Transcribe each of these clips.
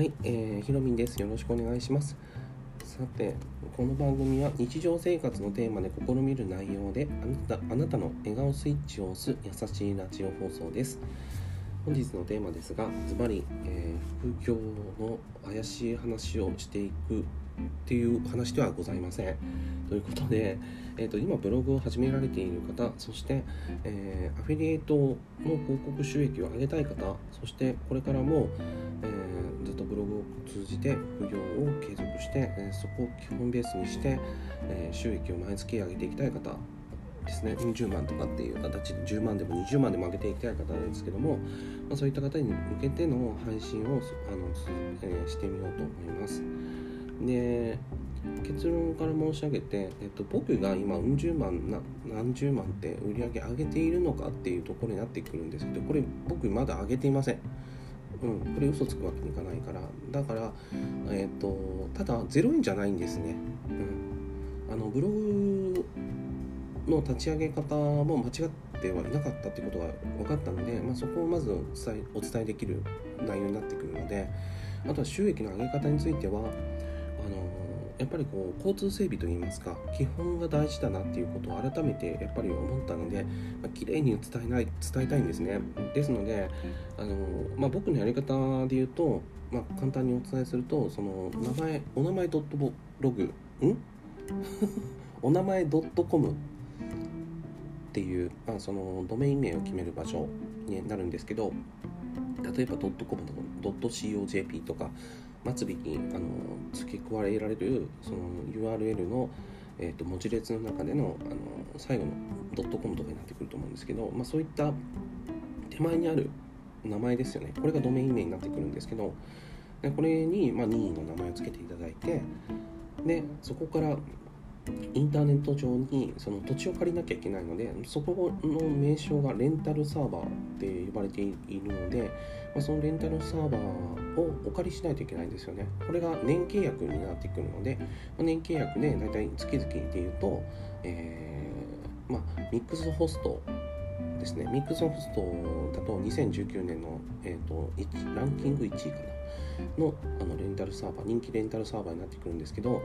はい、えー、ひろみんです。よろしくお願いします。さて、この番組は日常生活のテーマで試みる内容で、あなたあなたの笑顔スイッチを押す優しいラジオ放送です。本日のテーマですが、ズバリ、え、副業の怪しい話をしていくっていう話ではございません。ということで、えーと、今ブログを始められている方そして、えー、アフィリエイトの広告収益を上げたい方そしてこれからも、えー、とブログを通じて副業を継続して、え、そこを基本ベースにして、え収益を毎月上げていきたい方ですね20万とかっていう形で10万でも20万でも上げていきたい方ですけども、まあ、そういった方に向けての配信をあの、えしてみようと思います。で結論から申し上げて、えっと、僕が今うん十万な何十万って売り上げ上げているのかっていうところになってくるんですけどこれ僕まだ上げていません。うん、これ嘘つくわけにいかないから。だから、えっとただ0円じゃないんですね、うん、あのブログの立ち上げ方も間違ってはいなかったってことが分かったので、まあ、そこをまずお伝えできる内容になってくるのであとは収益の上げ方についてはあのやっぱりこう交通整備といいますか基本が大事だなっていうことを改めてやっぱり思ったので、まあ、綺麗に伝えない伝えたいんですね。ですのであの、まあ、僕のやり方で言うと、まあ、簡単にお伝えするとその名前お名前ドットログん？お名前ドットコムっていう、まあ、そのドメイン名を決める場所になるんですけど例えばドットコムとかドット COJP とか末尾にあの付け加えられるその URL の、えーと、文字列の中でのあの最後のドットコムとかになってくると思うんですけど、まあ、そういった手前にある名前ですよね。これがドメイン名になってくるんですけどでこれに、まあ、任意の名前を付けていただいてでそこからインターネット上にその土地を借りなきゃいけないのでそこの名称がレンタルサーバーって呼ばれているので、まあ、そのレンタルサーバーをお借りしないといけないんですよね。これが年契約になってくるので、まあ、年契約でだいたい月々でいうと、えー、まあ、ミックスホストですね。ミックスホストだと2019年の、えーと、ランキング1位かなのあのレンタルサーバー人気レンタルサーバーになってくるんですけど、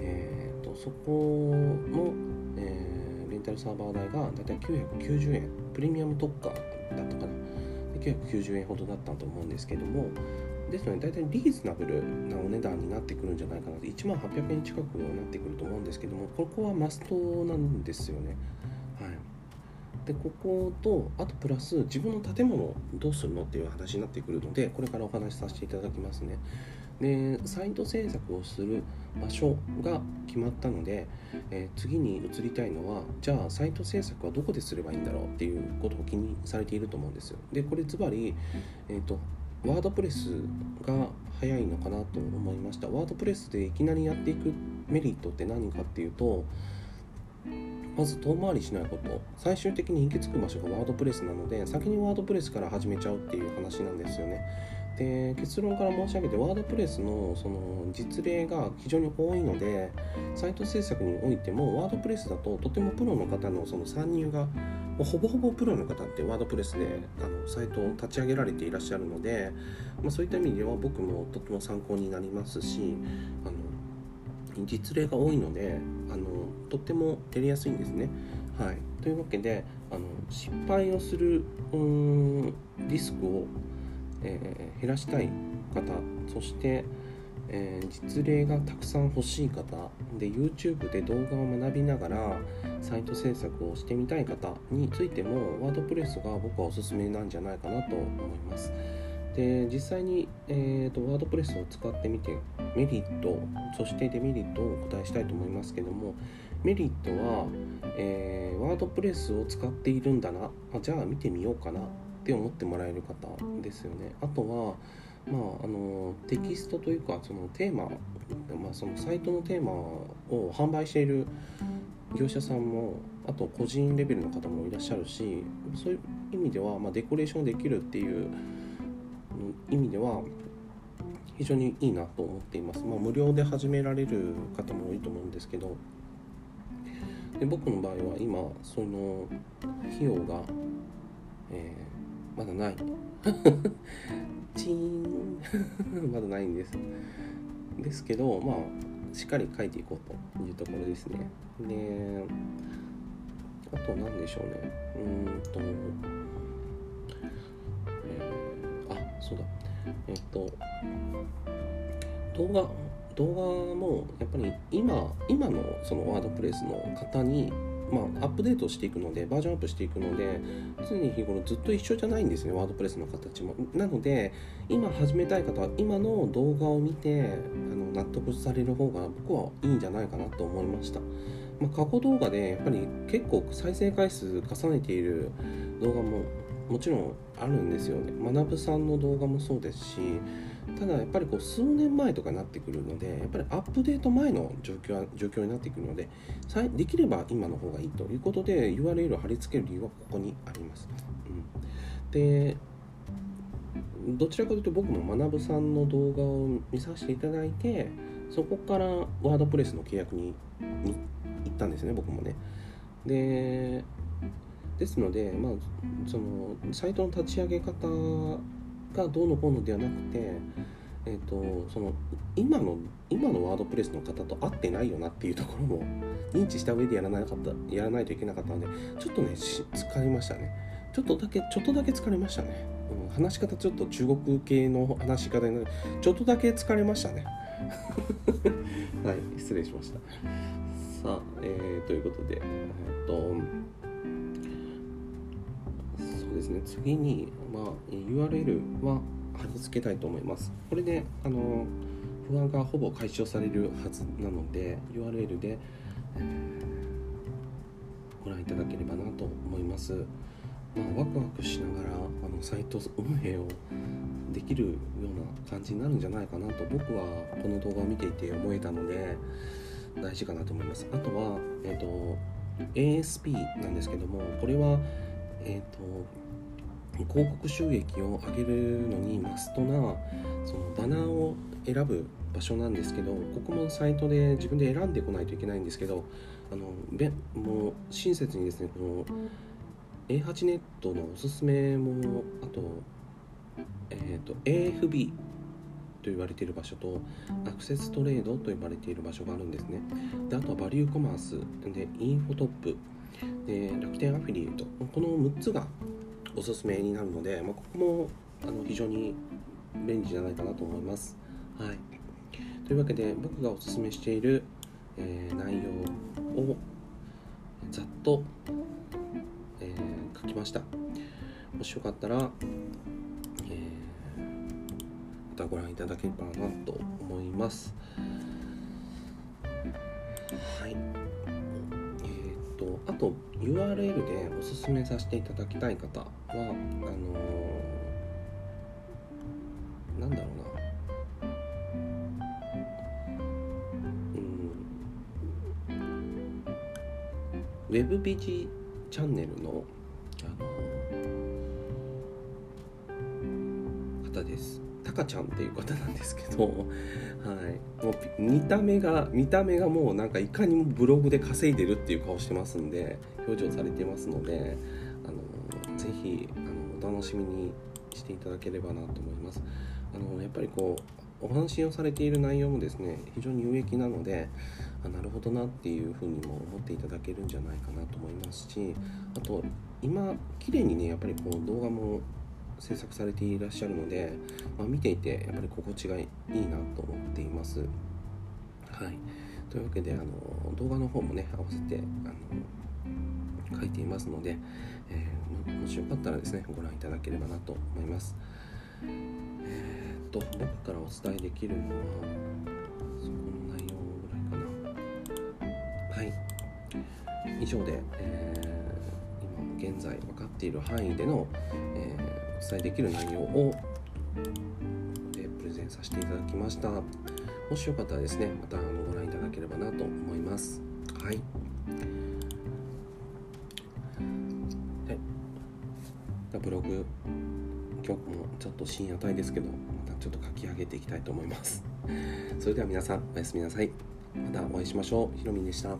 えーそこの、えー、レンタルサーバー代がだいたい990円。プレミアム特価だったかな。990円ほどだったと思うんですけども。ですので大体リーズナブルなお値段になってくるんじゃないかなと。1万800円近くになってくると思うんですけども。ここはマストなんですよね。はい。でこことあとプラス自分の建物どうするのっていう話になってくるのでこれからお話しさせていただきますね。でサイト制作をする場所が決まったので、えー、次に移りたいのはじゃあサイト制作はどこですればいいんだろうっていうことを気にされていると思うんですよ。でこれズバリ、えーと、ワードプレスが早いのかなと思いました。ワードプレスでいきなりやっていくメリットって何かっていうとまず遠回りしないこと。最終的に行き着く場所がワードプレスなので先にワードプレスから始めちゃうっていう話なんですよね。で結論から申し上げてワードプレスのその実例が非常に多いのでサイト制作においてもワードプレスだととてもプロの方のその参入がほぼほぼプロの方ってワードプレスであのサイトを立ち上げられていらっしゃるので、まあ、そういった意味では僕もとても参考になりますしあの実例が多いのであのとってもやりやすいんですね。はい、というわけであの失敗をするうーんリスクをえー、減らしたい方そして、えー、実例がたくさん欲しい方で YouTube で動画を学びながらサイト制作をしてみたい方についてもワードプレスが僕はおすすめなんじゃないかなと思います。で実際に、えーと、ワードプレスを使ってみてメリットそしてデメリットをお答えしたいと思いますけどもメリットは、えー、ワードプレスを使っているんだなあじゃあ見てみようかなって思ってもらえる方ですよね。あとはまあ、あのテキストというかそのテーマ、まあ、そのサイトのテーマを販売している業者さんもあと個人レベルの方もいらっしゃるしそういう意味では、まあ、デコレーションできるっていう意味では非常にいいなと思っています、まあ、無料で始められる方も多いと思うんですけどで僕の場合は今その費用が、えーまだない。チーン。まだないんです。ですけどまあしっかり書いていこうというところですね。であと何でしょうね。うーんと、えー、あそうだ。えっと動画動画もやっぱり今今のそのワードプレスの方にまあ、アップデートしていくのでバージョンアップしていくので常に日頃ずっと一緒じゃないんですねワードプレスの形も。なので今始めたい方は今の動画を見てあの納得される方が僕はいいんじゃないかなと思いました。まあ、過去動画でやっぱり結構再生回数重ねている動画ももちろんあるんですよね。学さんの動画もそうですしただやっぱりこう数年前とかになってくるのでやっぱりアップデート前の状況状況になってくるのでできれば今の方がいいということで URL を貼り付ける理由はここにあります、うん、でどちらかというと僕も学さんの動画を見させていただいてそこからワードプレスの契約に行ったんですね僕もね。でですので、まあ、そのサイトの立ち上げ方がどうのこうのではなくて、えーと、その今の今のワードプレスの方と合ってないよなっていうところも認知した上でやらなかったやらないといけなかったのでちょっとね疲れましたね。ちょっとだけちょっとだけ疲れましたね、うん、話し方ちょっと中国系の話し方になる。ちょっとだけ疲れましたね。はい失礼しました。さあ、えー、ということで、えっと、ですね、次に、まあ、URL は貼り付けたいと思います。これで、あの、不安がほぼ解消されるはずなので、URL で、えー、ご覧いただければなと思います。まあ、ワクワクしながらあのサイト運営をできるような感じになるんじゃないかなと僕はこの動画を見ていて思えたので、大事かなと思います。あとは、えーと、ASP なんですけどもこれは、えーと、広告収益を上げるのにマストなそのバナーを選ぶ場所なんですけどここもサイトで自分で選んでこないといけないんですけどあのもう親切にですねこの A8 ネットのおすすめもあと,、えーと AFB と言われている場所とアクセストレードと呼ばれている場所があるんですね。であとはバリューコマースでインフォトップ。で楽天アフィリエイト。この6つがおすすめになるので、まあ、ここもあの非常に便利じゃないかなと思います、はい、というわけで僕がおすすめしている、えー、内容をざっと、えー、書きました。もしよかったらえ、またご覧いただければなと思います。はい、とあと URL でおすすめさせていただきたい方はあのー、なんだろうなうんウェブビジチャンネルの、あの、方です。タカちゃんっていう方なんですけど、はい、もう見た目が見た目がもうなんかいかにもブログで稼いでるっていう顔してますんで表情されてますのであのぜひあのお楽しみにしていただければなと思います。あのやっぱりこうお話をされている内容もですね非常に有益なのであなるほどなっていうふうにも思っていただけるんじゃないかなと思いますしあと今綺麗にねやっぱりこう動画も制作されていらっしゃるので、まあ、見ていてやっぱり心地がいいなと思っています。はい、というわけであの動画の方もね合わせてあの書いていますので、えー、もしよかったらですねご覧いただければなと思います。えー、っと僕からお伝えできるのはそこの内容ぐらいかな。はい以上で、えー、今現在分かっている範囲での、えーお伝えできる内容をでプレゼンさせていただきました。もしよかったらですねまたあのご覧いただければなと思います。はい、ブログ今日もちょっと深夜帯ですけどまたちょっと書き上げていきたいと思います。それでは皆さんおやすみなさい。またお会いしましょう。ひろみんでした。